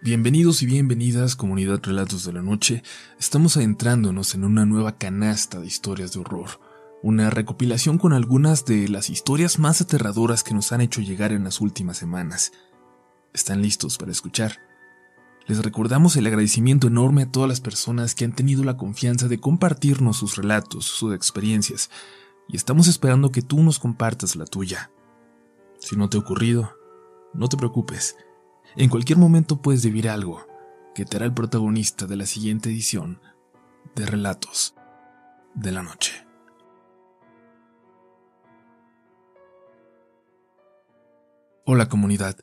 Bienvenidos y bienvenidas, comunidad Relatos de la Noche. Estamos adentrándonos en una nueva canasta de historias de horror, una recopilación con algunas de las historias más aterradoras que nos han hecho llegar en las últimas semanas. ¿Están listos para escuchar? Les recordamos el agradecimiento enorme a todas las personas que han tenido la confianza de compartirnos sus relatos, sus experiencias, y estamos esperando que tú nos compartas la tuya. Si no te ha ocurrido, no te preocupes en cualquier momento puedes vivir algo que te hará el protagonista de la siguiente edición de Relatos de la Noche. Hola comunidad,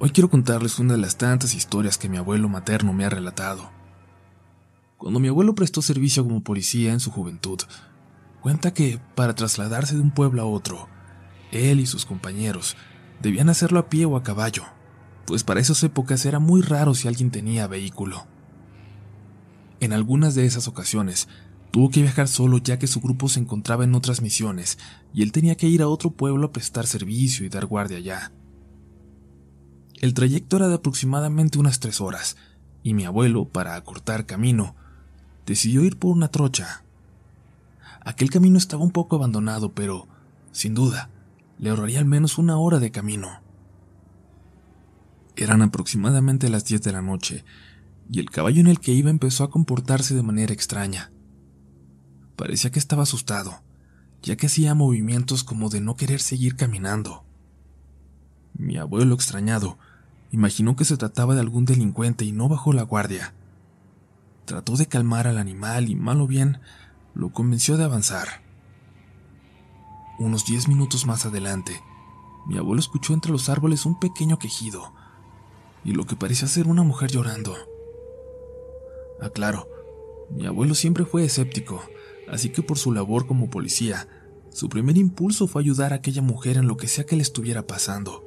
hoy quiero contarles una de las tantas historias que mi abuelo materno me ha relatado. Cuando mi abuelo prestó servicio como policía en su juventud, cuenta que para trasladarse de un pueblo a otro, él y sus compañeros debían hacerlo a pie o a caballo pues para esas épocas era muy raro si alguien tenía vehículo. En algunas de esas ocasiones, tuvo que viajar solo ya que su grupo se encontraba en otras misiones y él tenía que ir a otro pueblo a prestar servicio y dar guardia allá. El trayecto era de aproximadamente unas tres horas, y mi abuelo, para acortar camino, decidió ir por una trocha. Aquel camino estaba un poco abandonado, pero, sin duda, le ahorraría al menos una hora de camino. Eran aproximadamente las 10 de la noche, y el caballo en el que iba empezó a comportarse de manera extraña. Parecía que estaba asustado, ya que hacía movimientos como de no querer seguir caminando. Mi abuelo, extrañado, imaginó que se trataba de algún delincuente y no bajó la guardia. Trató de calmar al animal y, mal o bien, lo convenció de avanzar. Unos diez minutos más adelante, mi abuelo escuchó entre los árboles un pequeño quejido, y lo que parecía ser una mujer llorando. Aclaro, ah, mi abuelo siempre fue escéptico, así que por su labor como policía, su primer impulso fue ayudar a aquella mujer en lo que sea que le estuviera pasando.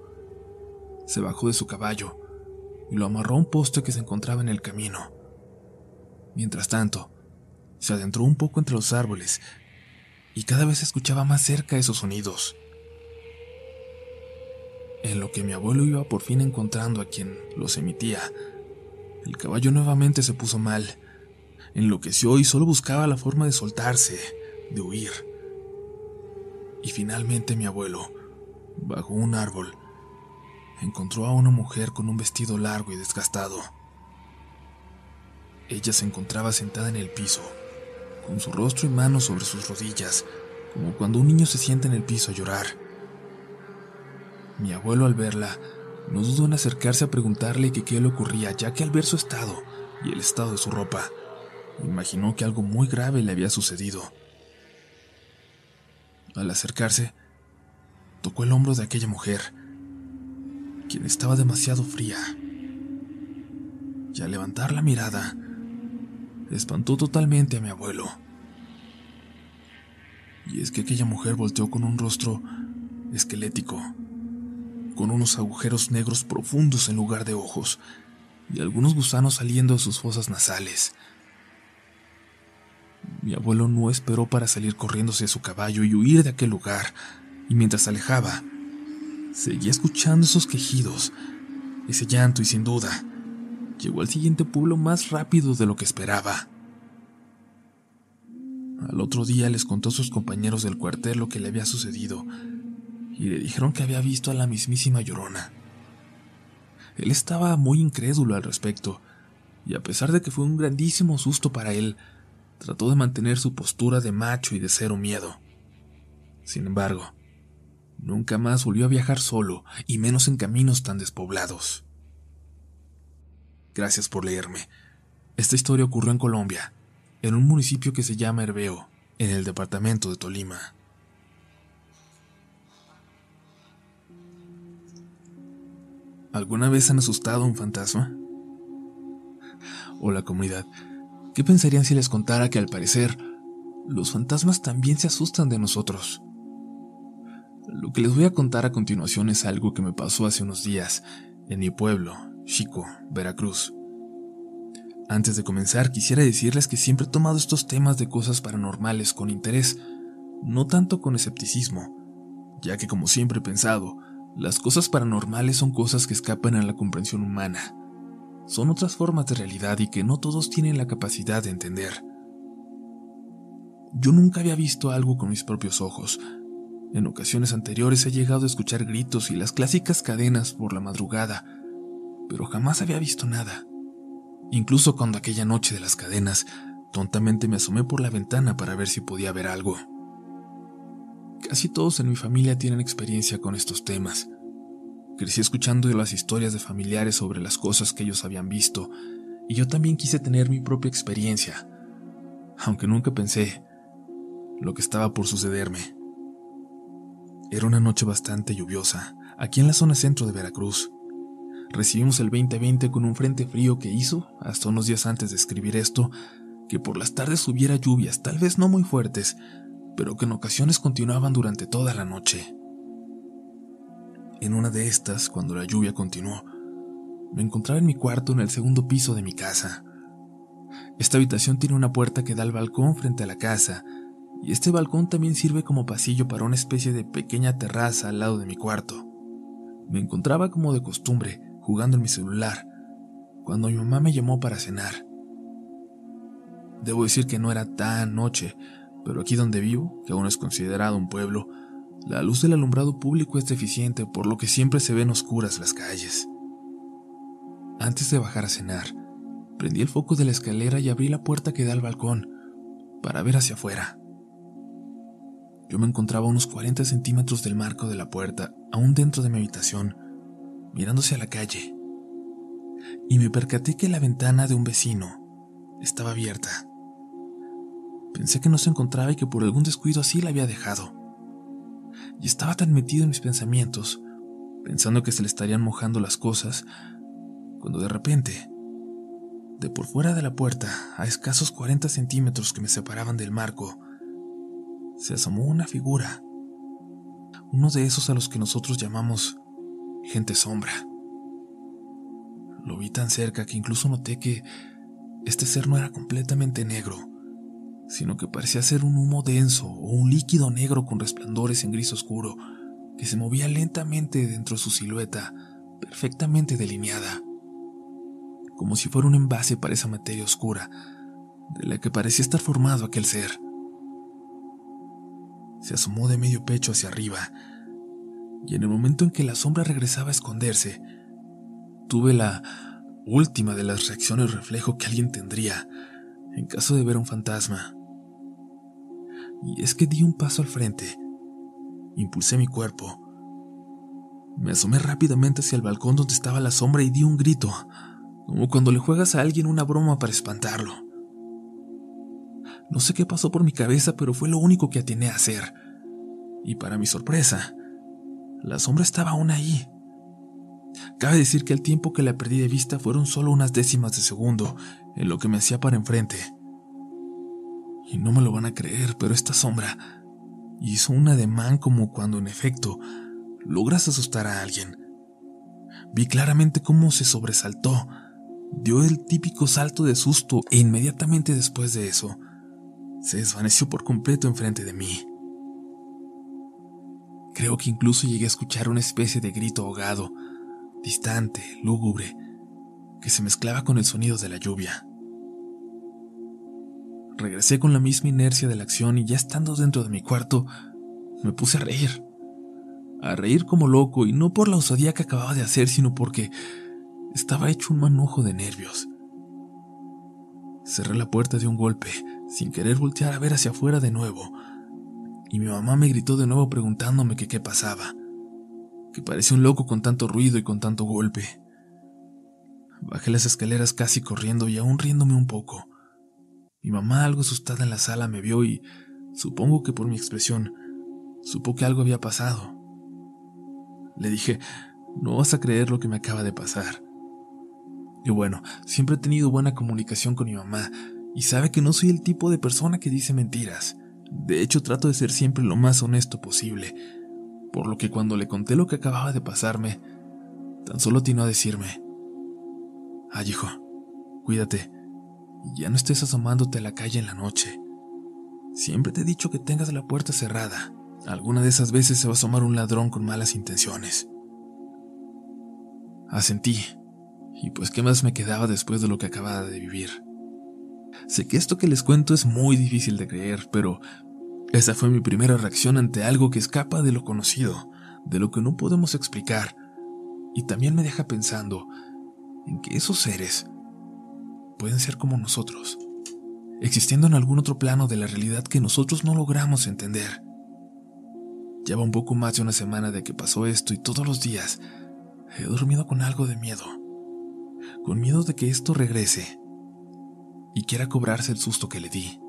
Se bajó de su caballo y lo amarró a un poste que se encontraba en el camino. Mientras tanto, se adentró un poco entre los árboles y cada vez escuchaba más cerca esos sonidos. En lo que mi abuelo iba por fin encontrando a quien los emitía, el caballo nuevamente se puso mal. Enloqueció y solo buscaba la forma de soltarse, de huir. Y finalmente mi abuelo, bajo un árbol, encontró a una mujer con un vestido largo y desgastado. Ella se encontraba sentada en el piso, con su rostro y manos sobre sus rodillas, como cuando un niño se sienta en el piso a llorar. Mi abuelo al verla no dudó en acercarse a preguntarle qué le ocurría, ya que al ver su estado y el estado de su ropa, imaginó que algo muy grave le había sucedido. Al acercarse, tocó el hombro de aquella mujer, quien estaba demasiado fría. Y al levantar la mirada, espantó totalmente a mi abuelo. Y es que aquella mujer volteó con un rostro esquelético con unos agujeros negros profundos en lugar de ojos y algunos gusanos saliendo de sus fosas nasales. Mi abuelo no esperó para salir corriéndose de su caballo y huir de aquel lugar, y mientras se alejaba, seguía escuchando esos quejidos, ese llanto y sin duda, llegó al siguiente pueblo más rápido de lo que esperaba. Al otro día les contó a sus compañeros del cuartel lo que le había sucedido, y le dijeron que había visto a la mismísima Llorona. Él estaba muy incrédulo al respecto, y a pesar de que fue un grandísimo susto para él, trató de mantener su postura de macho y de cero miedo. Sin embargo, nunca más volvió a viajar solo, y menos en caminos tan despoblados. Gracias por leerme. Esta historia ocurrió en Colombia, en un municipio que se llama Herbeo, en el departamento de Tolima. ¿Alguna vez han asustado a un fantasma? Hola comunidad, ¿qué pensarían si les contara que al parecer los fantasmas también se asustan de nosotros? Lo que les voy a contar a continuación es algo que me pasó hace unos días en mi pueblo, Chico, Veracruz. Antes de comenzar, quisiera decirles que siempre he tomado estos temas de cosas paranormales con interés, no tanto con escepticismo, ya que como siempre he pensado, las cosas paranormales son cosas que escapan a la comprensión humana. son otras formas de realidad y que no todos tienen la capacidad de entender. Yo nunca había visto algo con mis propios ojos. En ocasiones anteriores he llegado a escuchar gritos y las clásicas cadenas por la madrugada, pero jamás había visto nada. Incluso cuando aquella noche de las cadenas, tontamente me asomé por la ventana para ver si podía ver algo. Casi todos en mi familia tienen experiencia con estos temas. Crecí escuchando las historias de familiares sobre las cosas que ellos habían visto, y yo también quise tener mi propia experiencia, aunque nunca pensé lo que estaba por sucederme. Era una noche bastante lluviosa, aquí en la zona centro de Veracruz. Recibimos el 2020 con un frente frío que hizo, hasta unos días antes de escribir esto, que por las tardes hubiera lluvias, tal vez no muy fuertes, pero que en ocasiones continuaban durante toda la noche. En una de estas, cuando la lluvia continuó, me encontraba en mi cuarto en el segundo piso de mi casa. Esta habitación tiene una puerta que da al balcón frente a la casa, y este balcón también sirve como pasillo para una especie de pequeña terraza al lado de mi cuarto. Me encontraba como de costumbre, jugando en mi celular, cuando mi mamá me llamó para cenar. Debo decir que no era tan noche, pero aquí donde vivo, que aún es considerado un pueblo, la luz del alumbrado público es deficiente, por lo que siempre se ven oscuras las calles. Antes de bajar a cenar, prendí el foco de la escalera y abrí la puerta que da al balcón para ver hacia afuera. Yo me encontraba a unos 40 centímetros del marco de la puerta, aún dentro de mi habitación, mirándose a la calle, y me percaté que la ventana de un vecino estaba abierta. Pensé que no se encontraba y que por algún descuido así la había dejado. Y estaba tan metido en mis pensamientos, pensando que se le estarían mojando las cosas, cuando de repente, de por fuera de la puerta, a escasos 40 centímetros que me separaban del marco, se asomó una figura, uno de esos a los que nosotros llamamos gente sombra. Lo vi tan cerca que incluso noté que este ser no era completamente negro, sino que parecía ser un humo denso o un líquido negro con resplandores en gris oscuro que se movía lentamente dentro de su silueta, perfectamente delineada, como si fuera un envase para esa materia oscura de la que parecía estar formado aquel ser se asomó de medio pecho hacia arriba, y en el momento en que la sombra regresaba a esconderse, tuve la última de las reacciones reflejo que alguien tendría en caso de ver un fantasma. Y es que di un paso al frente, impulsé mi cuerpo, me asomé rápidamente hacia el balcón donde estaba la sombra y di un grito, como cuando le juegas a alguien una broma para espantarlo. No sé qué pasó por mi cabeza, pero fue lo único que atiné a hacer. Y para mi sorpresa, la sombra estaba aún ahí. Cabe decir que el tiempo que la perdí de vista fueron solo unas décimas de segundo en lo que me hacía para enfrente. Y no me lo van a creer, pero esta sombra hizo un ademán como cuando en efecto logras asustar a alguien. Vi claramente cómo se sobresaltó, dio el típico salto de susto e inmediatamente después de eso se desvaneció por completo enfrente de mí. Creo que incluso llegué a escuchar una especie de grito ahogado, distante, lúgubre, que se mezclaba con el sonido de la lluvia. Regresé con la misma inercia de la acción y ya estando dentro de mi cuarto, me puse a reír. A reír como loco y no por la osadía que acababa de hacer, sino porque estaba hecho un manojo de nervios. Cerré la puerta de un golpe, sin querer voltear a ver hacia afuera de nuevo, y mi mamá me gritó de nuevo preguntándome que qué pasaba, que parecía un loco con tanto ruido y con tanto golpe. Bajé las escaleras casi corriendo y aún riéndome un poco. Mi mamá, algo asustada en la sala, me vio y, supongo que por mi expresión, supo que algo había pasado. Le dije, no vas a creer lo que me acaba de pasar. Y bueno, siempre he tenido buena comunicación con mi mamá, y sabe que no soy el tipo de persona que dice mentiras. De hecho, trato de ser siempre lo más honesto posible, por lo que cuando le conté lo que acababa de pasarme, tan solo atinó a decirme, Ay, hijo, cuídate, ya no estés asomándote a la calle en la noche. Siempre te he dicho que tengas la puerta cerrada. Alguna de esas veces se va a asomar un ladrón con malas intenciones. Asentí, Y pues qué más me quedaba después de lo que acababa de vivir. Sé que esto que les cuento es muy difícil de creer, pero esa fue mi primera reacción ante algo que escapa de lo conocido, de lo que no podemos explicar, y también me deja pensando en que esos seres pueden ser como nosotros, existiendo en algún otro plano de la realidad que nosotros no logramos entender. Lleva un poco más de una semana de que pasó esto y todos los días he dormido con algo de miedo, con miedo de que esto regrese y quiera cobrarse el susto que le di.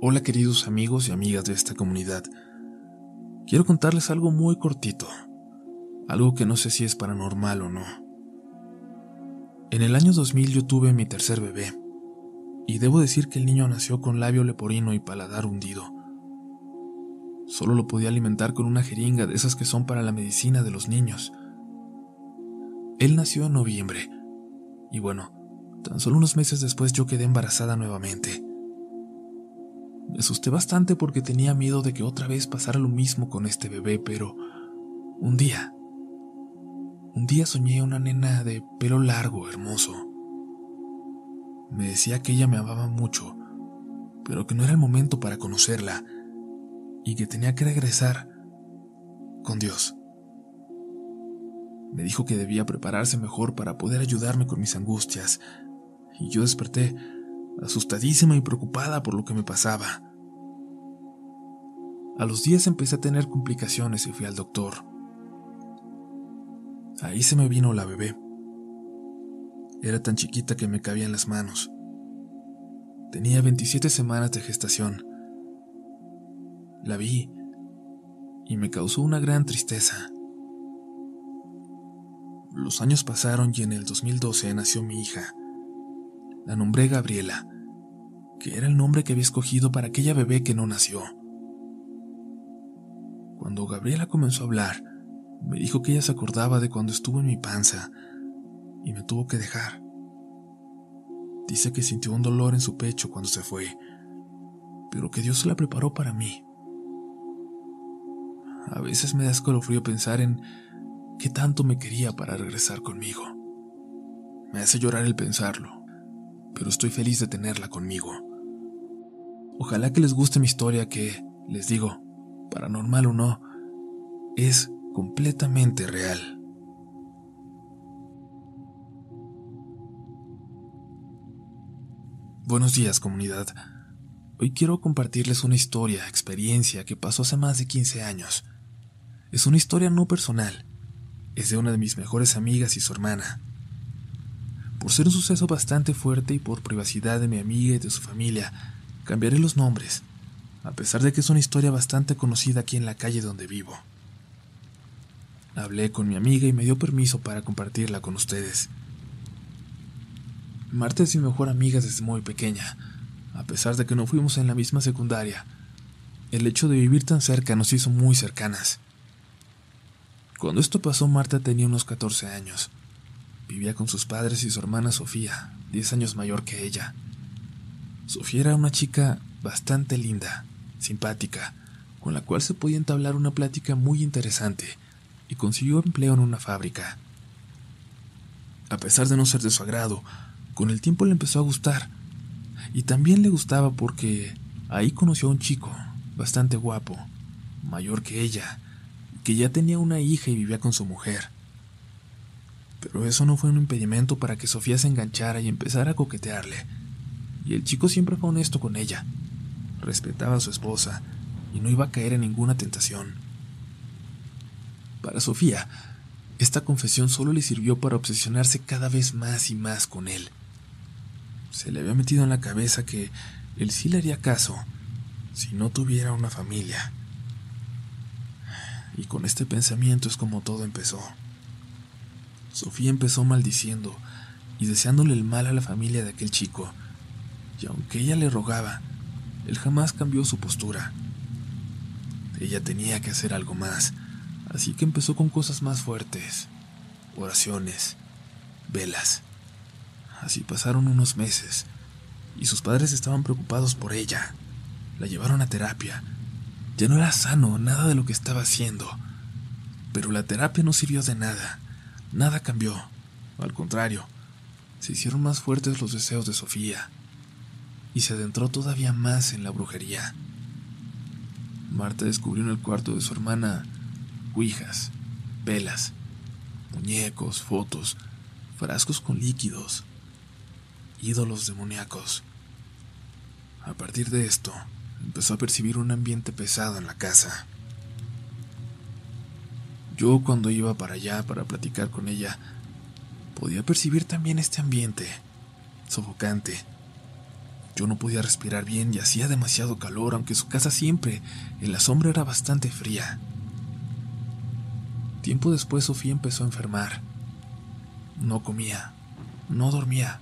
Hola queridos amigos y amigas de esta comunidad. Quiero contarles algo muy cortito, algo que no sé si es paranormal o no. En el año 2000 yo tuve mi tercer bebé, y debo decir que el niño nació con labio leporino y paladar hundido. Solo lo podía alimentar con una jeringa de esas que son para la medicina de los niños. Él nació en noviembre, y bueno, tan solo unos meses después yo quedé embarazada nuevamente. Me asusté bastante porque tenía miedo de que otra vez pasara lo mismo con este bebé, pero un día, un día soñé una nena de pelo largo, hermoso. Me decía que ella me amaba mucho, pero que no era el momento para conocerla y que tenía que regresar con Dios. Me dijo que debía prepararse mejor para poder ayudarme con mis angustias, y yo desperté asustadísima y preocupada por lo que me pasaba. A los días empecé a tener complicaciones y fui al doctor. Ahí se me vino la bebé. Era tan chiquita que me cabía en las manos. Tenía 27 semanas de gestación. La vi y me causó una gran tristeza. Los años pasaron y en el 2012 nació mi hija. La nombré Gabriela, que era el nombre que había escogido para aquella bebé que no nació. Cuando Gabriela comenzó a hablar, me dijo que ella se acordaba de cuando estuvo en mi panza y me tuvo que dejar. Dice que sintió un dolor en su pecho cuando se fue, pero que Dios la preparó para mí. A veces me da escalofrío pensar en qué tanto me quería para regresar conmigo. Me hace llorar el pensarlo pero estoy feliz de tenerla conmigo. Ojalá que les guste mi historia que, les digo, paranormal o no, es completamente real. Buenos días comunidad. Hoy quiero compartirles una historia, experiencia que pasó hace más de 15 años. Es una historia no personal, es de una de mis mejores amigas y su hermana. Por ser un suceso bastante fuerte y por privacidad de mi amiga y de su familia, cambiaré los nombres, a pesar de que es una historia bastante conocida aquí en la calle donde vivo. Hablé con mi amiga y me dio permiso para compartirla con ustedes. Marta es mi mejor amiga desde muy pequeña, a pesar de que no fuimos en la misma secundaria. El hecho de vivir tan cerca nos hizo muy cercanas. Cuando esto pasó, Marta tenía unos 14 años. Vivía con sus padres y su hermana Sofía, diez años mayor que ella. Sofía era una chica bastante linda, simpática, con la cual se podía entablar una plática muy interesante, y consiguió empleo en una fábrica. A pesar de no ser de su agrado, con el tiempo le empezó a gustar, y también le gustaba porque ahí conoció a un chico, bastante guapo, mayor que ella, que ya tenía una hija y vivía con su mujer. Pero eso no fue un impedimento para que Sofía se enganchara y empezara a coquetearle. Y el chico siempre fue honesto con ella. Respetaba a su esposa y no iba a caer en ninguna tentación. Para Sofía, esta confesión solo le sirvió para obsesionarse cada vez más y más con él. Se le había metido en la cabeza que él sí le haría caso si no tuviera una familia. Y con este pensamiento es como todo empezó. Sofía empezó maldiciendo y deseándole el mal a la familia de aquel chico, y aunque ella le rogaba, él jamás cambió su postura. Ella tenía que hacer algo más, así que empezó con cosas más fuertes, oraciones, velas. Así pasaron unos meses, y sus padres estaban preocupados por ella. La llevaron a terapia. Ya no era sano nada de lo que estaba haciendo, Pero la terapia no sirvió de nada. Nada cambió. Al contrario, se hicieron más fuertes los deseos de Sofía y se adentró todavía más en la brujería. Marta descubrió en el cuarto de su hermana cuijas, velas, muñecos, fotos, frascos con líquidos, ídolos demoníacos. A partir de esto, empezó a percibir un ambiente pesado en la casa. Yo cuando iba para allá para platicar con ella, podía percibir también este ambiente, sofocante. Yo no podía respirar bien y hacía demasiado calor, aunque su casa siempre, en la sombra, era bastante fría. Tiempo después Sofía empezó a enfermar. No comía, no dormía.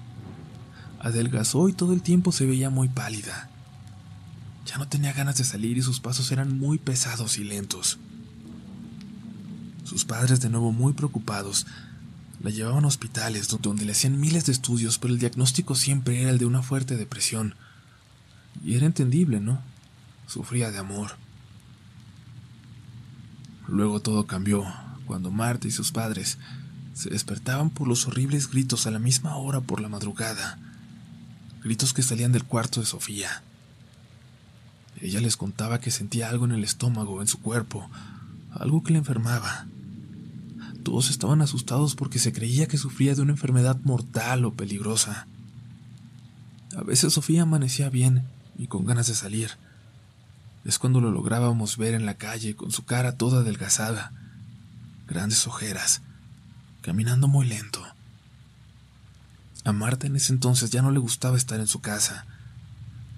Adelgazó y todo el tiempo se veía muy pálida. Ya no tenía ganas de salir y sus pasos eran muy pesados y lentos. Sus padres, de nuevo muy preocupados, la llevaban a hospitales donde le hacían miles de estudios, pero el diagnóstico siempre era el de una fuerte depresión. Y era entendible, ¿no? Sufría de amor. Luego todo cambió, cuando Marta y sus padres se despertaban por los horribles gritos a la misma hora por la madrugada. Gritos que salían del cuarto de Sofía. Ella les contaba que sentía algo en el estómago, en su cuerpo, algo que le enfermaba. Todos estaban asustados porque se creía que sufría de una enfermedad mortal o peligrosa. A veces Sofía amanecía bien y con ganas de salir. Es cuando lo lográbamos ver en la calle con su cara toda adelgazada, grandes ojeras, caminando muy lento. A Marta en ese entonces ya no le gustaba estar en su casa.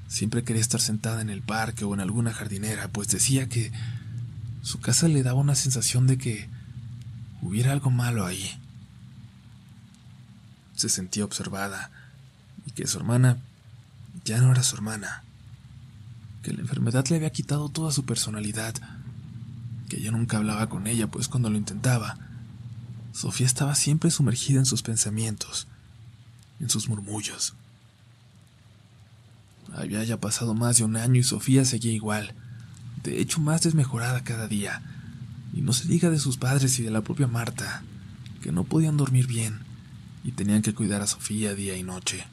Siempre quería estar sentada en el parque o en alguna jardinera, pues decía que su casa le daba una sensación de que hubiera algo malo ahí. Se sentía observada y que su hermana ya no era su hermana, que la enfermedad le había quitado toda su personalidad, que ella nunca hablaba con ella, pues cuando lo intentaba, Sofía estaba siempre sumergida en sus pensamientos, en sus murmullos. Había ya pasado más de un año y Sofía seguía igual, de hecho más desmejorada cada día y no se diga de sus padres y de la propia Marta, que no podían dormir bien y tenían que cuidar a Sofía día y noche.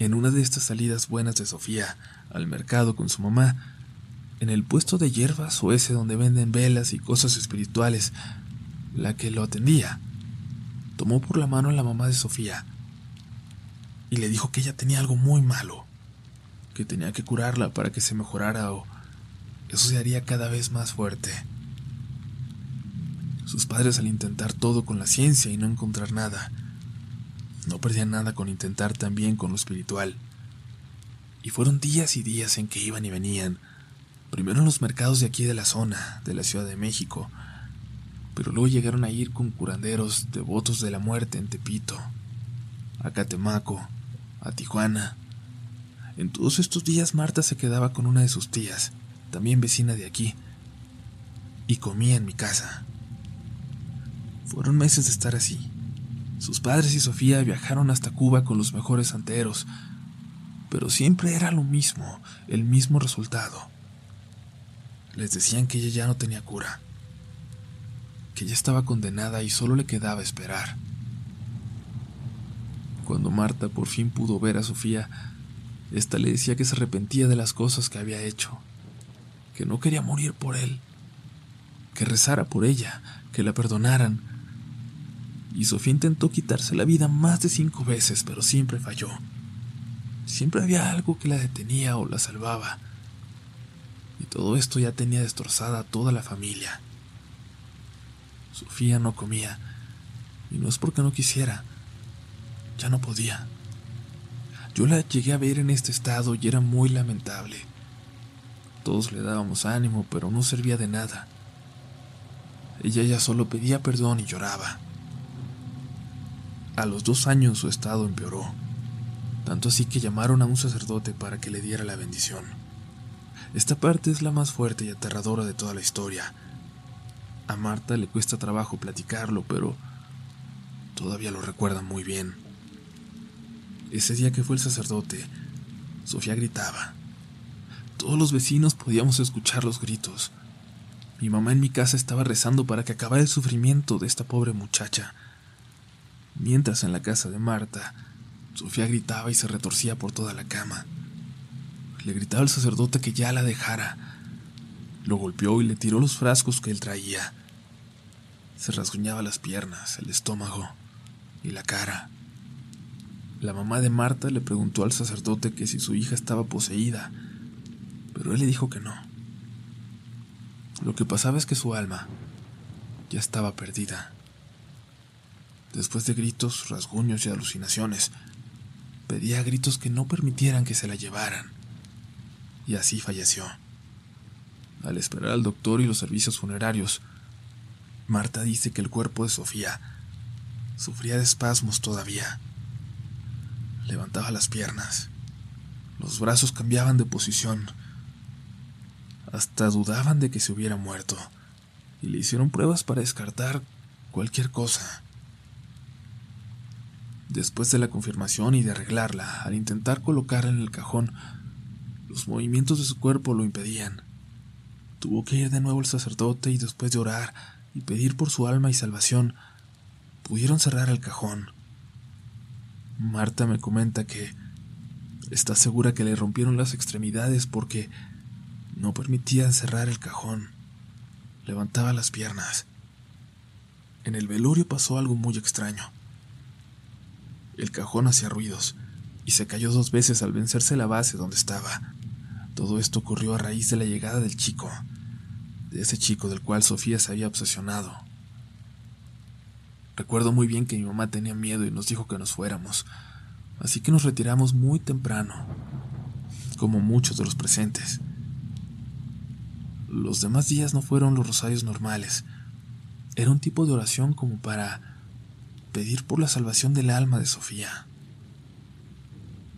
En una de estas salidas buenas de Sofía al mercado con su mamá, en el puesto de hierbas o ese donde venden velas y cosas espirituales, la que lo atendía, tomó por la mano a la mamá de Sofía y le dijo que ella tenía algo muy malo, que tenía que curarla para que se mejorara o eso se haría cada vez más fuerte. Sus padres al intentar todo con la ciencia y no encontrar nada, no perdían nada con intentar también con lo espiritual. Y fueron días y días en que iban y venían, primero en los mercados de aquí de la zona, de la Ciudad de México, pero luego llegaron a ir con curanderos devotos de la muerte en Tepito, a Catemaco, a Tijuana. En todos estos días Marta se quedaba con una de sus tías, también vecina de aquí, y comía en mi casa. Fueron meses de estar así. Sus padres y Sofía viajaron hasta Cuba con los mejores santeros, pero siempre era lo mismo, el mismo resultado. Les decían que ella ya no tenía cura, que ella estaba condenada y solo le quedaba esperar. Cuando Marta por fin pudo ver a Sofía, ésta le decía que se arrepentía de las cosas que había hecho que no quería morir por él, que rezara por ella, que la perdonaran. Y Sofía intentó quitarse la vida más de cinco veces, pero siempre falló. Siempre había algo que la detenía o la salvaba. Y todo esto ya tenía destrozada a toda la familia. Sofía no comía, y no es porque no quisiera, ya no podía. Yo la llegué a ver en este estado y era muy lamentable. Todos le dábamos ánimo, pero no servía de nada. Ella ya solo pedía perdón y lloraba. A los dos años su estado empeoró, tanto así que llamaron a un sacerdote para que le diera la bendición. Esta parte es la más fuerte y aterradora de toda la historia. A Marta le cuesta trabajo platicarlo, pero todavía lo recuerda muy bien. Ese día que fue el sacerdote, Sofía gritaba. Todos los vecinos podíamos escuchar los gritos. Mi mamá en mi casa estaba rezando para que acabara el sufrimiento de esta pobre muchacha. Mientras en la casa de Marta, Sofía gritaba y se retorcía por toda la cama. Le gritaba al sacerdote que ya la dejara. Lo golpeó y le tiró los frascos que él traía. Se rasguñaba las piernas, el estómago y la cara. La mamá de Marta le preguntó al sacerdote que si su hija estaba poseída, pero él le dijo que no. Lo que pasaba es que su alma ya estaba perdida. Después de gritos, rasguños y alucinaciones, pedía a gritos que no permitieran que se la llevaran. Y así falleció. Al esperar al doctor y los servicios funerarios, Marta dice que el cuerpo de Sofía sufría de espasmos todavía. Levantaba las piernas. Los brazos cambiaban de posición. Hasta dudaban de que se hubiera muerto. Y le hicieron pruebas para descartar cualquier cosa. Después de la confirmación y de arreglarla, al intentar colocarla en el cajón, los movimientos de su cuerpo lo impedían. Tuvo que ir de nuevo el sacerdote y después de orar y pedir por su alma y salvación, pudieron cerrar el cajón. Marta me comenta que está segura que le rompieron las extremidades porque no permitía cerrar el cajón. Levantaba las piernas. En el velorio pasó algo muy extraño. El cajón hacía ruidos y se cayó dos veces al vencerse la base donde estaba. Todo esto ocurrió a raíz de la llegada del chico, de ese chico del cual Sofía se había obsesionado. Recuerdo muy bien que mi mamá tenía miedo y nos dijo que nos fuéramos, así que nos retiramos muy temprano, como muchos de los presentes. Los demás días no fueron los rosarios normales, era un tipo de oración como para pedir por la salvación del alma de Sofía.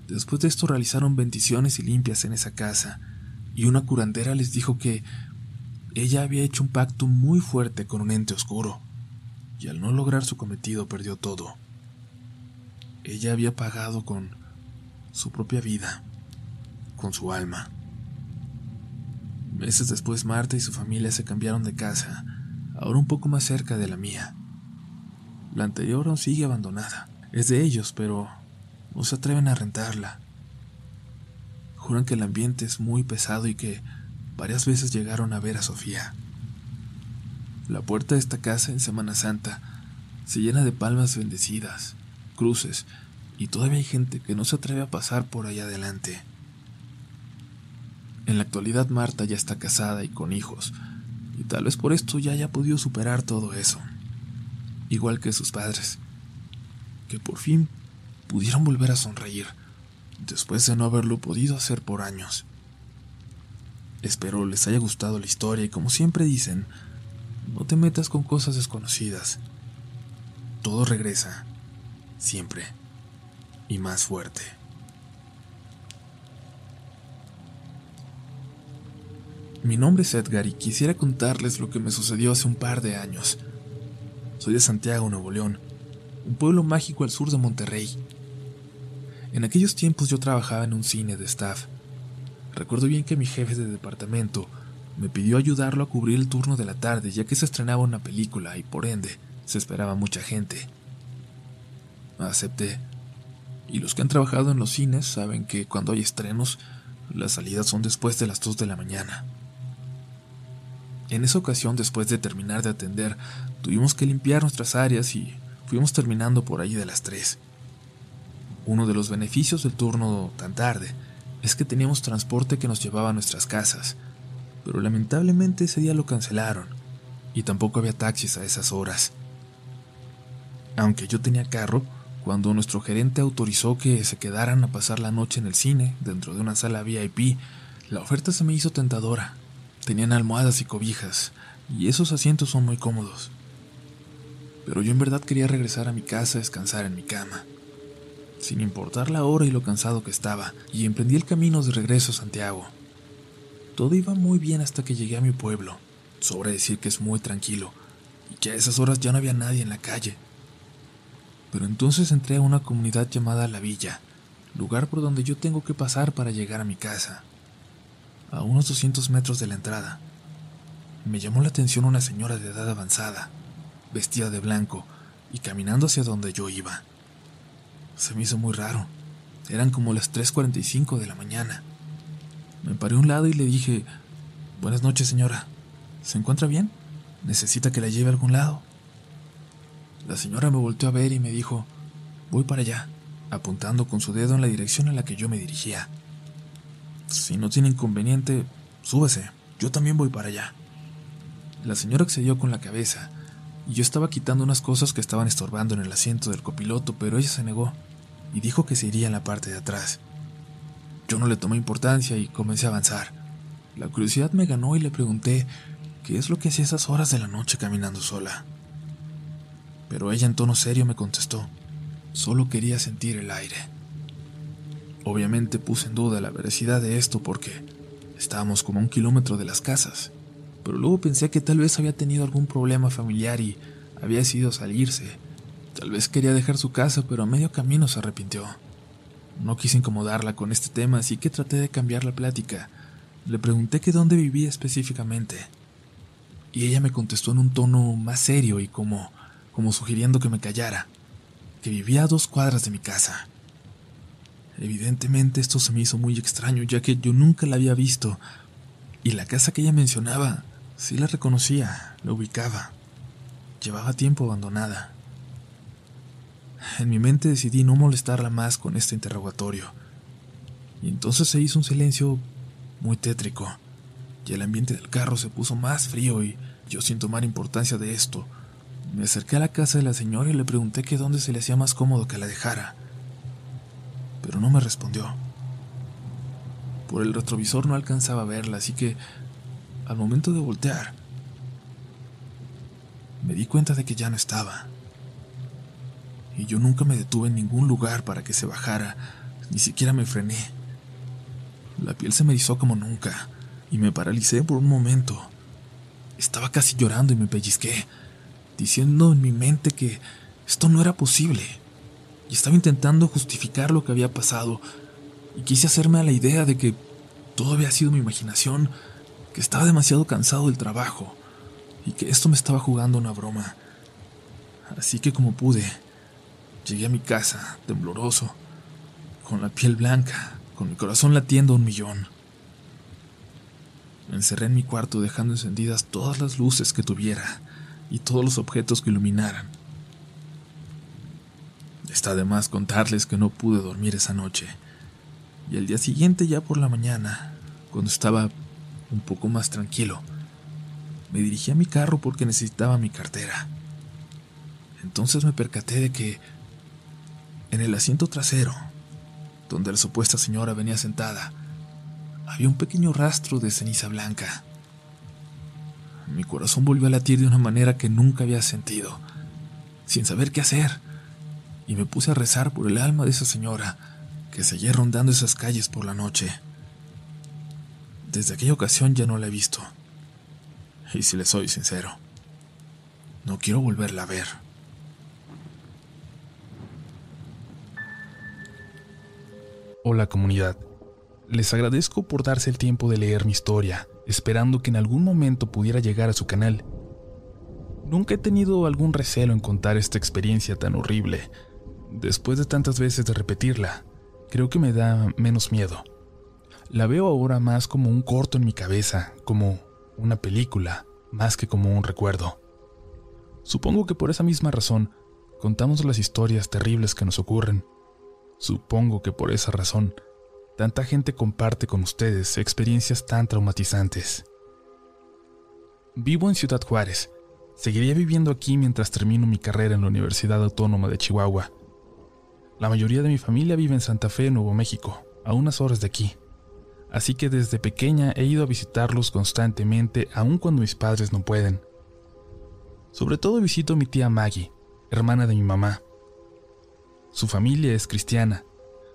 Después de esto realizaron bendiciones y limpias en esa casa, y una curandera les dijo que ella había hecho un pacto muy fuerte con un ente oscuro, y al no lograr su cometido perdió todo. Ella había pagado con su propia vida, con su alma. Meses después Marta y su familia se cambiaron de casa, ahora un poco más cerca de la mía. La anterior aún sigue abandonada. Es de ellos, pero no se atreven a rentarla. Juran que el ambiente es muy pesado y que varias veces llegaron a ver a Sofía. La puerta de esta casa en Semana Santa se llena de palmas bendecidas, cruces, y todavía hay gente que no se atreve a pasar por ahí adelante. En la actualidad Marta ya está casada y con hijos, y tal vez por esto ya haya podido superar todo eso, igual que sus padres, que por fin pudieron volver a sonreír, después de no haberlo podido hacer por años. Espero les haya gustado la historia y como siempre dicen, no te metas con cosas desconocidas. Todo regresa, siempre, y más fuerte. Mi nombre es Edgar y quisiera contarles lo que me sucedió hace un par de años. Soy de Santiago, Nuevo León, un pueblo mágico al sur de Monterrey. En aquellos tiempos yo trabajaba en un cine de staff. Recuerdo bien que mi jefe de departamento me pidió ayudarlo a cubrir el turno de la tarde ya que se estrenaba una película y por ende se esperaba mucha gente. Acepté. Y los que han trabajado en los cines saben que cuando hay estrenos, las salidas son después de las 2 de la mañana. En esa ocasión, después de terminar de atender, tuvimos que limpiar nuestras áreas y fuimos terminando por ahí de las 3. Uno de los beneficios del turno tan tarde es que teníamos transporte que nos llevaba a nuestras casas, pero lamentablemente ese día lo cancelaron y tampoco había taxis a esas horas. Aunque yo tenía carro, cuando nuestro gerente autorizó que se quedaran a pasar la noche en el cine, dentro de una sala VIP, la oferta se me hizo tentadora. Tenían almohadas y cobijas, y esos asientos son muy cómodos. Pero yo en verdad quería regresar a mi casa a descansar en mi cama, sin importar la hora y lo cansado que estaba, y emprendí el camino de regreso a Santiago. Todo iba muy bien hasta que llegué a mi pueblo. Sobre decir que es muy tranquilo y que a esas horas ya no había nadie en la calle. Pero entonces entré a una comunidad llamada La Villa, lugar por donde yo tengo que pasar para llegar a mi casa, a unos 200 metros de la entrada. me llamó la atención una señora de edad avanzada, vestida de blanco y caminando hacia donde yo iba. Se me hizo muy raro. Eran como las 3.45 de la mañana. Me paré a un lado y le dije, Buenas noches señora. ¿Se encuentra bien? ¿Necesita que la lleve a algún lado? La señora me volteó a ver y me dijo, Voy para allá, apuntando con su dedo en la dirección en la que yo me dirigía. Si no tiene inconveniente, súbese, yo también voy para allá. La señora accedió con la cabeza, y yo estaba quitando unas cosas que estaban estorbando en el asiento del copiloto, pero ella se negó y dijo que se iría en la parte de atrás. Yo no le tomé importancia y comencé a avanzar. La curiosidad me ganó y le pregunté qué es lo que hacía esas horas de la noche caminando sola. Pero ella en tono serio me contestó, solo quería sentir el aire. Obviamente puse en duda la veracidad de esto porque estábamos como a un kilómetro de las casas, pero luego pensé que tal vez había tenido algún problema familiar y había decidido salirse. Tal vez quería dejar su casa, pero a medio camino se arrepintió. No quise incomodarla con este tema, así que traté de cambiar la plática. Le pregunté que dónde vivía específicamente. Y ella me contestó en un tono más serio y como, como sugiriendo que me callara, que vivía a dos cuadras de mi casa. Evidentemente esto se me hizo muy extraño, ya que yo nunca la había visto, y la casa que ella mencionaba sí la reconocía, la ubicaba. Llevaba tiempo abandonada. En mi mente decidí no molestarla más con este interrogatorio, y entonces se hizo un silencio muy tétrico, y el ambiente del carro se puso más frío y yo sin tomar importancia de esto, me acerqué a la casa de la señora y le pregunté que dónde se le hacía más cómodo que la dejara pero no me respondió. Por el retrovisor no alcanzaba a verla, así que al momento de voltear, me di cuenta de que ya no estaba. Y yo nunca me detuve en ningún lugar para que se bajara, ni siquiera me frené. La piel se me erizó como nunca, y me paralicé por un momento. Estaba casi llorando y me pellizqué, diciendo en mi mente que esto no era posible y estaba intentando justificar lo que había pasado y quise hacerme a la idea de que todo había sido mi imaginación, que estaba demasiado cansado del trabajo y que esto me estaba jugando una broma. Así que como pude, llegué a mi casa, tembloroso, con la piel blanca, con mi corazón latiendo un millón. Me encerré en mi cuarto dejando encendidas todas las luces que tuviera y todos los objetos que iluminaran. Está de más contarles que no pude dormir esa noche. Y al día siguiente, ya por la mañana, cuando estaba un poco más tranquilo, me dirigí a mi carro porque necesitaba mi cartera. Entonces me percaté de que en el asiento trasero, donde la supuesta señora venía sentada, había un pequeño rastro de ceniza blanca. Mi corazón volvió a latir de una manera que nunca había sentido, sin saber qué hacer y me puse a rezar por el alma de esa señora que seguía rondando esas calles por la noche. Desde aquella ocasión ya no la he visto. Y si le soy sincero, no quiero volverla a ver. Hola comunidad. Les agradezco por darse el tiempo de leer mi historia, esperando que en algún momento pudiera llegar a su canal. Nunca he tenido algún recelo en contar esta experiencia tan horrible, Después de tantas veces de repetirla, creo que me da menos miedo. La veo ahora más como un corto en mi cabeza, como una película, más que como un recuerdo. Supongo que por esa misma razón contamos las historias terribles que nos ocurren. Supongo que por esa razón tanta gente comparte con ustedes experiencias tan traumatizantes. Vivo en Ciudad Juárez. Seguiría viviendo aquí mientras termino mi carrera en la Universidad Autónoma de Chihuahua. La mayoría de mi familia vive en Santa Fe, Nuevo México, a unas horas de aquí. Así que desde pequeña he ido a visitarlos constantemente, aun cuando mis padres no pueden. Sobre todo visito a mi tía Maggie, hermana de mi mamá. Su familia es cristiana.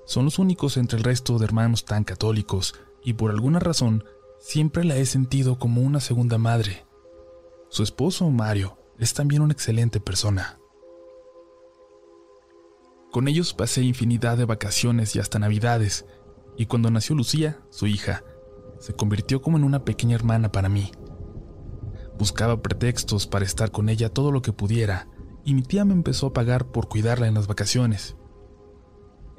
Son los únicos entre el resto de hermanos tan católicos, y por alguna razón siempre la he sentido como una segunda madre. Su esposo, Mario, es también una excelente persona. Con ellos pasé infinidad de vacaciones y hasta navidades, y cuando nació Lucía, su hija, se convirtió como en una pequeña hermana para mí. Buscaba pretextos para estar con ella todo lo que pudiera, y mi tía me empezó a pagar por cuidarla en las vacaciones.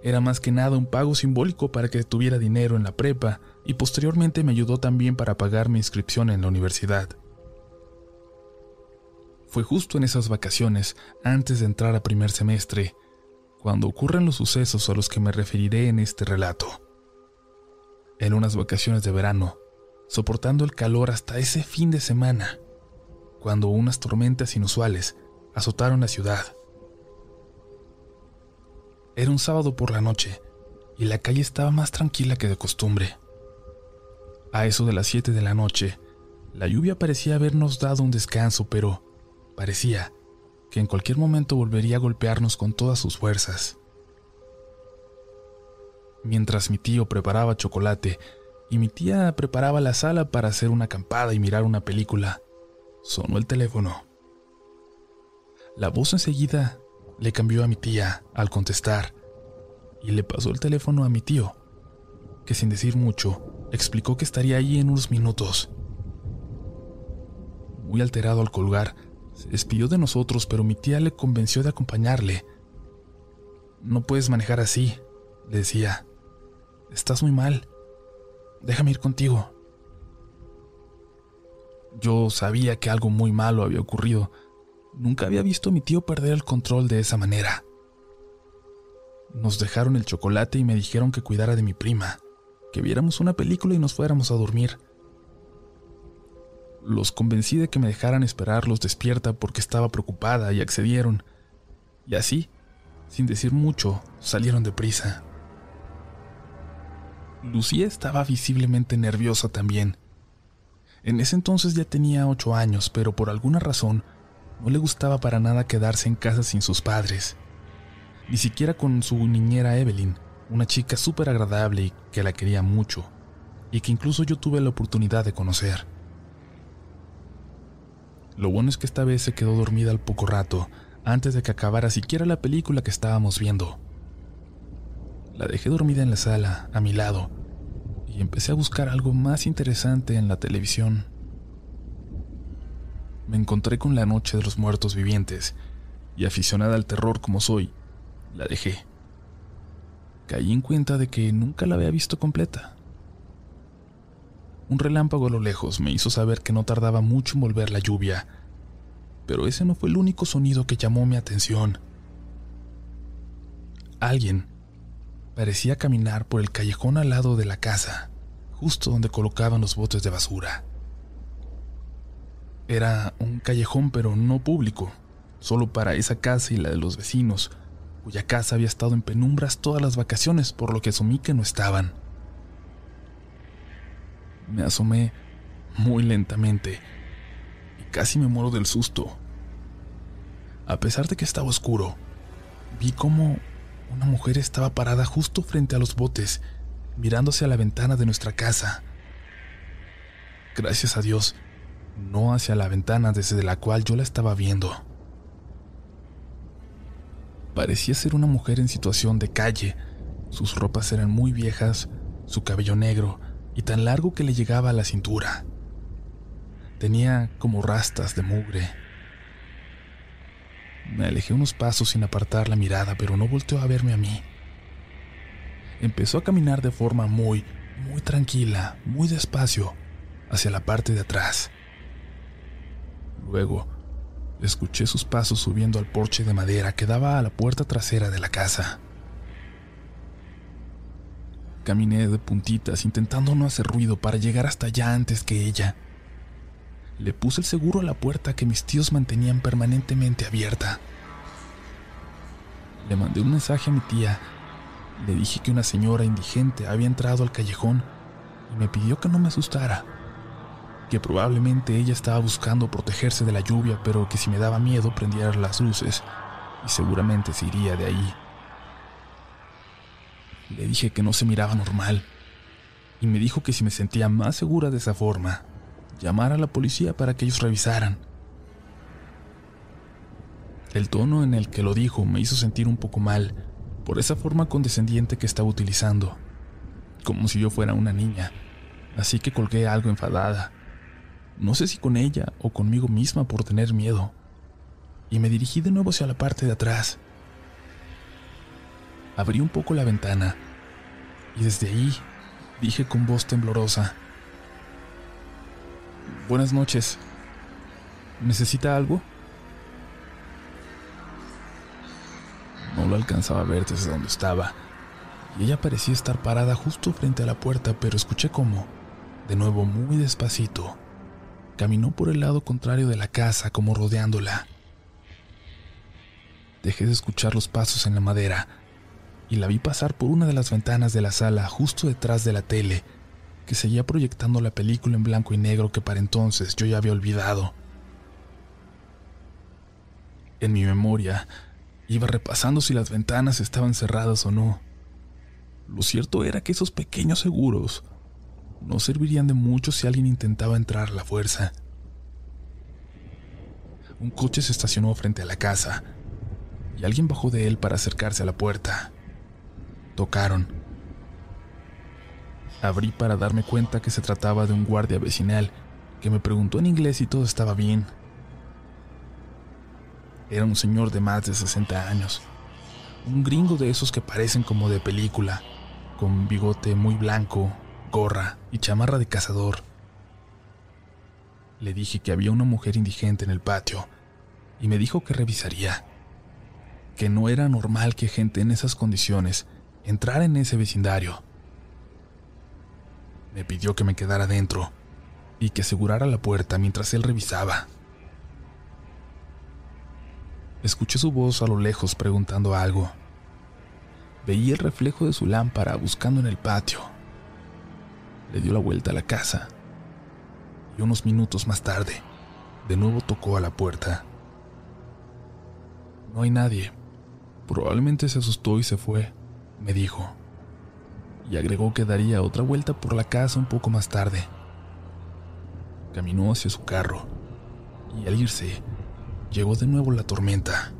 Era más que nada un pago simbólico para que tuviera dinero en la prepa y posteriormente me ayudó también para pagar mi inscripción en la universidad. Fue justo en esas vacaciones, antes de entrar a primer semestre, cuando ocurren los sucesos a los que me referiré en este relato. En unas vacaciones de verano, soportando el calor hasta ese fin de semana, cuando unas tormentas inusuales azotaron la ciudad. Era un sábado por la noche y la calle estaba más tranquila que de costumbre. A eso de las 7 de la noche, la lluvia parecía habernos dado un descanso, pero parecía que en cualquier momento volvería a golpearnos con todas sus fuerzas. Mientras mi tío preparaba chocolate y mi tía preparaba la sala para hacer una acampada y mirar una película, sonó el teléfono. La voz enseguida le cambió a mi tía al contestar y le pasó el teléfono a mi tío, que sin decir mucho explicó que estaría ahí en unos minutos. Muy alterado al colgar, se despidió de nosotros, pero mi tía le convenció de acompañarle. No puedes manejar así, le decía. Estás muy mal. Déjame ir contigo. Yo sabía que algo muy malo había ocurrido. Nunca había visto a mi tío perder el control de esa manera. Nos dejaron el chocolate y me dijeron que cuidara de mi prima, que viéramos una película y nos fuéramos a dormir. Los convencí de que me dejaran esperarlos despierta porque estaba preocupada y accedieron. Y así, sin decir mucho, salieron deprisa. Lucía estaba visiblemente nerviosa también. En ese entonces ya tenía ocho años, pero por alguna razón no le gustaba para nada quedarse en casa sin sus padres, ni siquiera con su niñera Evelyn, una chica súper agradable y que la quería mucho, y que incluso yo tuve la oportunidad de conocer. Lo bueno es que esta vez se quedó dormida al poco rato, antes de que acabara siquiera la película que estábamos viendo. La dejé dormida en la sala, a mi lado, y empecé a buscar algo más interesante en la televisión. Me encontré con La Noche de los Muertos Vivientes, y aficionada al terror como soy, la dejé. Caí en cuenta de que nunca la había visto completa. Un relámpago a lo lejos me hizo saber que no tardaba mucho en volver la lluvia, pero ese no fue el único sonido que llamó mi atención. Alguien parecía caminar por el callejón al lado de la casa, justo donde colocaban los botes de basura. Era un callejón pero no público, solo para esa casa y la de los vecinos, cuya casa había estado en penumbras todas las vacaciones, por lo que asumí que no estaban. Me asomé muy lentamente y casi me muero del susto. A pesar de que estaba oscuro, vi cómo una mujer estaba parada justo frente a los botes, mirándose a la ventana de nuestra casa. Gracias a Dios, no hacia la ventana desde la cual yo la estaba viendo. Parecía ser una mujer en situación de calle. Sus ropas eran muy viejas, su cabello negro y tan largo que le llegaba a la cintura. Tenía como rastas de mugre. Me alejé unos pasos sin apartar la mirada, pero no volteó a verme a mí. Empezó a caminar de forma muy, muy tranquila, muy despacio, hacia la parte de atrás. Luego, escuché sus pasos subiendo al porche de madera que daba a la puerta trasera de la casa. Caminé de puntitas intentando no hacer ruido para llegar hasta allá antes que ella. Le puse el seguro a la puerta que mis tíos mantenían permanentemente abierta. Le mandé un mensaje a mi tía. Le dije que una señora indigente había entrado al callejón y me pidió que no me asustara. Que probablemente ella estaba buscando protegerse de la lluvia, pero que si me daba miedo prendiera las luces y seguramente se iría de ahí. Le dije que no se miraba normal y me dijo que si me sentía más segura de esa forma, llamar a la policía para que ellos revisaran. El tono en el que lo dijo me hizo sentir un poco mal por esa forma condescendiente que estaba utilizando, como si yo fuera una niña, así que colgué algo enfadada. No sé si con ella o conmigo misma por tener miedo, y me dirigí de nuevo hacia la parte de atrás. Abrí un poco la ventana y desde ahí dije con voz temblorosa, Buenas noches. ¿Necesita algo? No lo alcanzaba a ver desde donde estaba, y ella parecía estar parada justo frente a la puerta, pero escuché cómo, de nuevo muy despacito, caminó por el lado contrario de la casa como rodeándola. Dejé de escuchar los pasos en la madera y la vi pasar por una de las ventanas de la sala justo detrás de la tele, que seguía proyectando la película en blanco y negro que para entonces yo ya había olvidado. En mi memoria, iba repasando si las ventanas estaban cerradas o no. Lo cierto era que esos pequeños seguros no servirían de mucho si alguien intentaba entrar a la fuerza. Un coche se estacionó frente a la casa y alguien bajó de él para acercarse a la puerta. Tocaron. Abrí para darme cuenta que se trataba de un guardia vecinal que me preguntó en inglés si todo estaba bien. Era un señor de más de 60 años, un gringo de esos que parecen como de película, con bigote muy blanco, gorra y chamarra de cazador. Le dije que había una mujer indigente en el patio y me dijo que revisaría, que no era normal que gente en esas condiciones entrara en ese vecindario. Me pidió que me quedara dentro y que asegurara la puerta mientras él revisaba. Escuché su voz a lo lejos preguntando algo. Veía el reflejo de su lámpara buscando en el patio. Le dio la vuelta a la casa y unos minutos más tarde, de nuevo tocó a la puerta. No hay nadie. Probablemente se asustó y se fue, me dijo. Y agregó que daría otra vuelta por la casa un poco más tarde. Caminó hacia su carro y al irse llegó de nuevo la tormenta.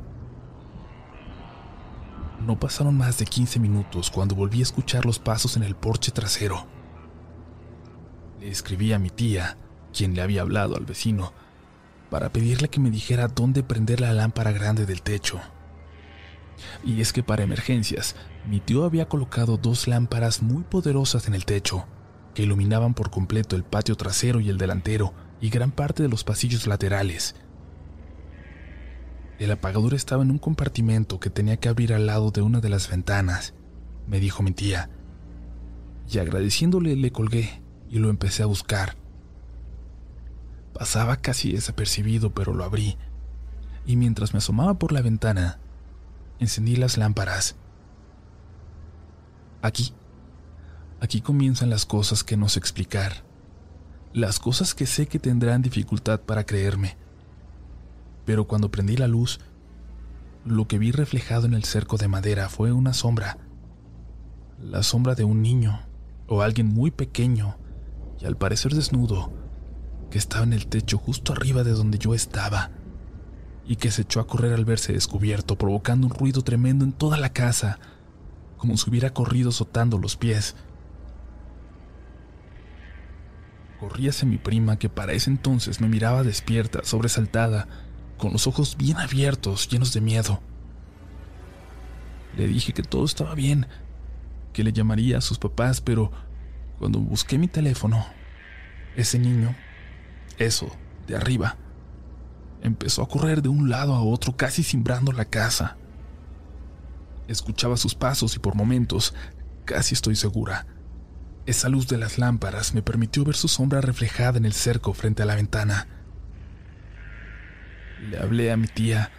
No pasaron más de 15 minutos cuando volví a escuchar los pasos en el porche trasero. Escribí a mi tía, quien le había hablado al vecino, para pedirle que me dijera dónde prender la lámpara grande del techo. Y es que para emergencias, mi tío había colocado dos lámparas muy poderosas en el techo, que iluminaban por completo el patio trasero y el delantero y gran parte de los pasillos laterales, el apagador estaba en un compartimento que tenía que abrir al lado de una de las ventanas, me dijo mi tía. Y agradeciéndole le colgué y lo empecé a buscar. Pasaba casi desapercibido, pero lo abrí. Y mientras me asomaba por la ventana, encendí las lámparas. Aquí, aquí comienzan las cosas que no sé explicar. Las cosas que sé que tendrán dificultad para creerme pero cuando prendí la luz, lo que vi reflejado en el cerco de madera fue una sombra. La sombra de un niño o alguien muy pequeño y al parecer desnudo, que estaba en el techo justo arriba de donde yo estaba y que se echó a correr al verse descubierto, provocando un ruido tremendo en toda la casa, como si hubiera corrido azotando los pies. Corrí hacia mi prima, que para ese entonces me miraba despierta, sobresaltada, con los ojos bien abiertos, llenos de miedo. Le dije que todo estaba bien, que le llamaría a sus papás, pero cuando busqué mi teléfono, ese niño, eso, de arriba, empezó a correr de un lado a otro, casi cimbrando la casa. Escuchaba sus pasos y por momentos, casi estoy segura, esa luz de las lámparas me permitió ver su sombra reflejada en el cerco frente a la ventana. Le hablé a mi tía,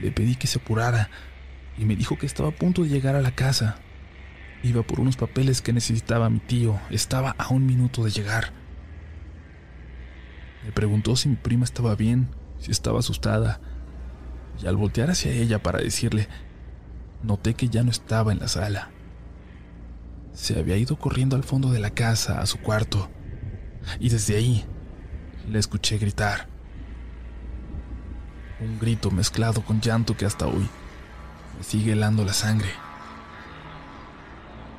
le pedí que se apurara y me dijo que estaba a punto de llegar a la casa. Iba por unos papeles que necesitaba mi tío, estaba a un minuto de llegar. Me preguntó si mi prima estaba bien, si estaba asustada, y al voltear hacia ella para decirle, noté que ya no estaba en la sala. Se había ido corriendo al fondo de la casa, a su cuarto, y desde ahí le escuché gritar. Un grito mezclado con llanto que hasta hoy me sigue helando la sangre.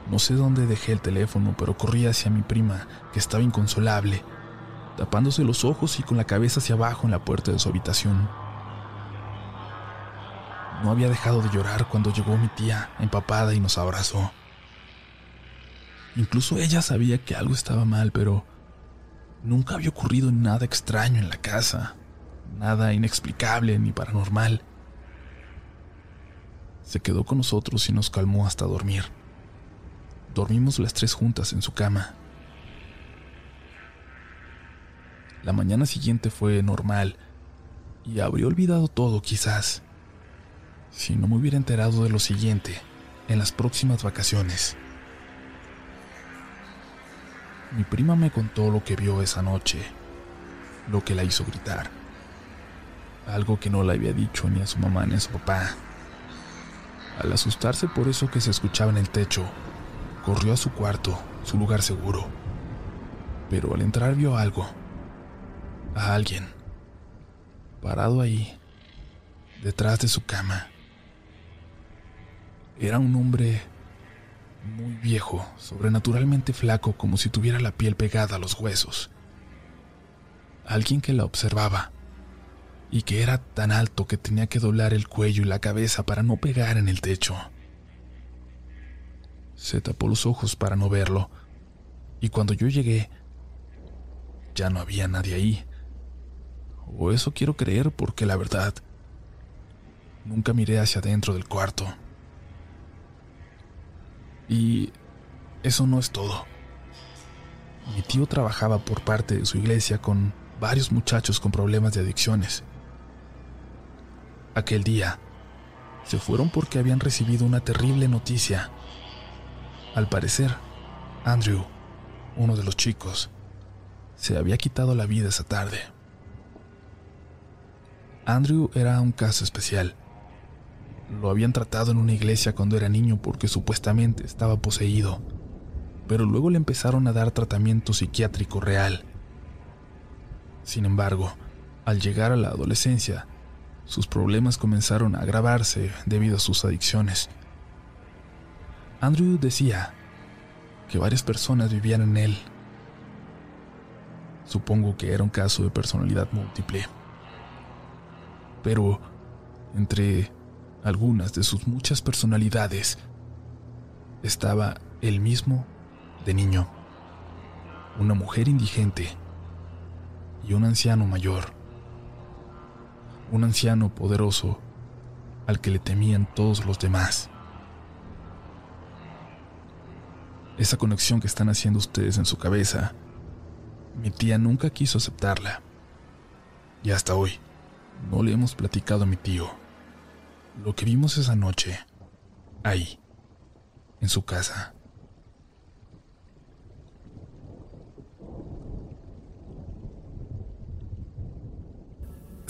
No sé dónde dejé el teléfono, pero corrí hacia mi prima, que estaba inconsolable, tapándose los ojos y con la cabeza hacia abajo en la puerta de su habitación. No había dejado de llorar cuando llegó mi tía, empapada, y nos abrazó. Incluso ella sabía que algo estaba mal, pero nunca había ocurrido nada extraño en la casa, nada inexplicable ni paranormal. Se quedó con nosotros y nos calmó hasta dormir. Dormimos las tres juntas en su cama. La mañana siguiente fue normal y habría olvidado todo quizás si no me hubiera enterado de lo siguiente en las próximas vacaciones. Mi prima me contó lo que vio esa noche, lo que la hizo gritar, algo que no le había dicho ni a su mamá ni a su papá. Al asustarse por eso que se escuchaba en el techo, corrió a su cuarto, su lugar seguro. Pero al entrar vio algo, a alguien, parado ahí, detrás de su cama. Era un hombre muy viejo, sobrenaturalmente flaco, como si tuviera la piel pegada a los huesos. Alguien que la observaba y que era tan alto que tenía que doblar el cuello y la cabeza para no pegar en el techo. Se tapó los ojos para no verlo, y cuando yo llegué, ya no había nadie ahí. O eso quiero creer porque la verdad, nunca miré hacia adentro del cuarto. Y eso no es todo. Mi tío trabajaba por parte de su iglesia con varios muchachos con problemas de adicciones. Aquel día, se fueron porque habían recibido una terrible noticia. Al parecer, Andrew, uno de los chicos, se había quitado la vida esa tarde. Andrew era un caso especial. Lo habían tratado en una iglesia cuando era niño porque supuestamente estaba poseído, pero luego le empezaron a dar tratamiento psiquiátrico real. Sin embargo, al llegar a la adolescencia, sus problemas comenzaron a agravarse debido a sus adicciones. Andrew decía que varias personas vivían en él. Supongo que era un caso de personalidad múltiple. Pero entre algunas de sus muchas personalidades, estaba él mismo de niño, una mujer indigente y un anciano mayor, un anciano poderoso al que le temían todos los demás. Esa conexión que están haciendo ustedes en su cabeza, mi tía nunca quiso aceptarla. Y hasta hoy, no le hemos platicado a mi tío lo que vimos esa noche, ahí, en su casa.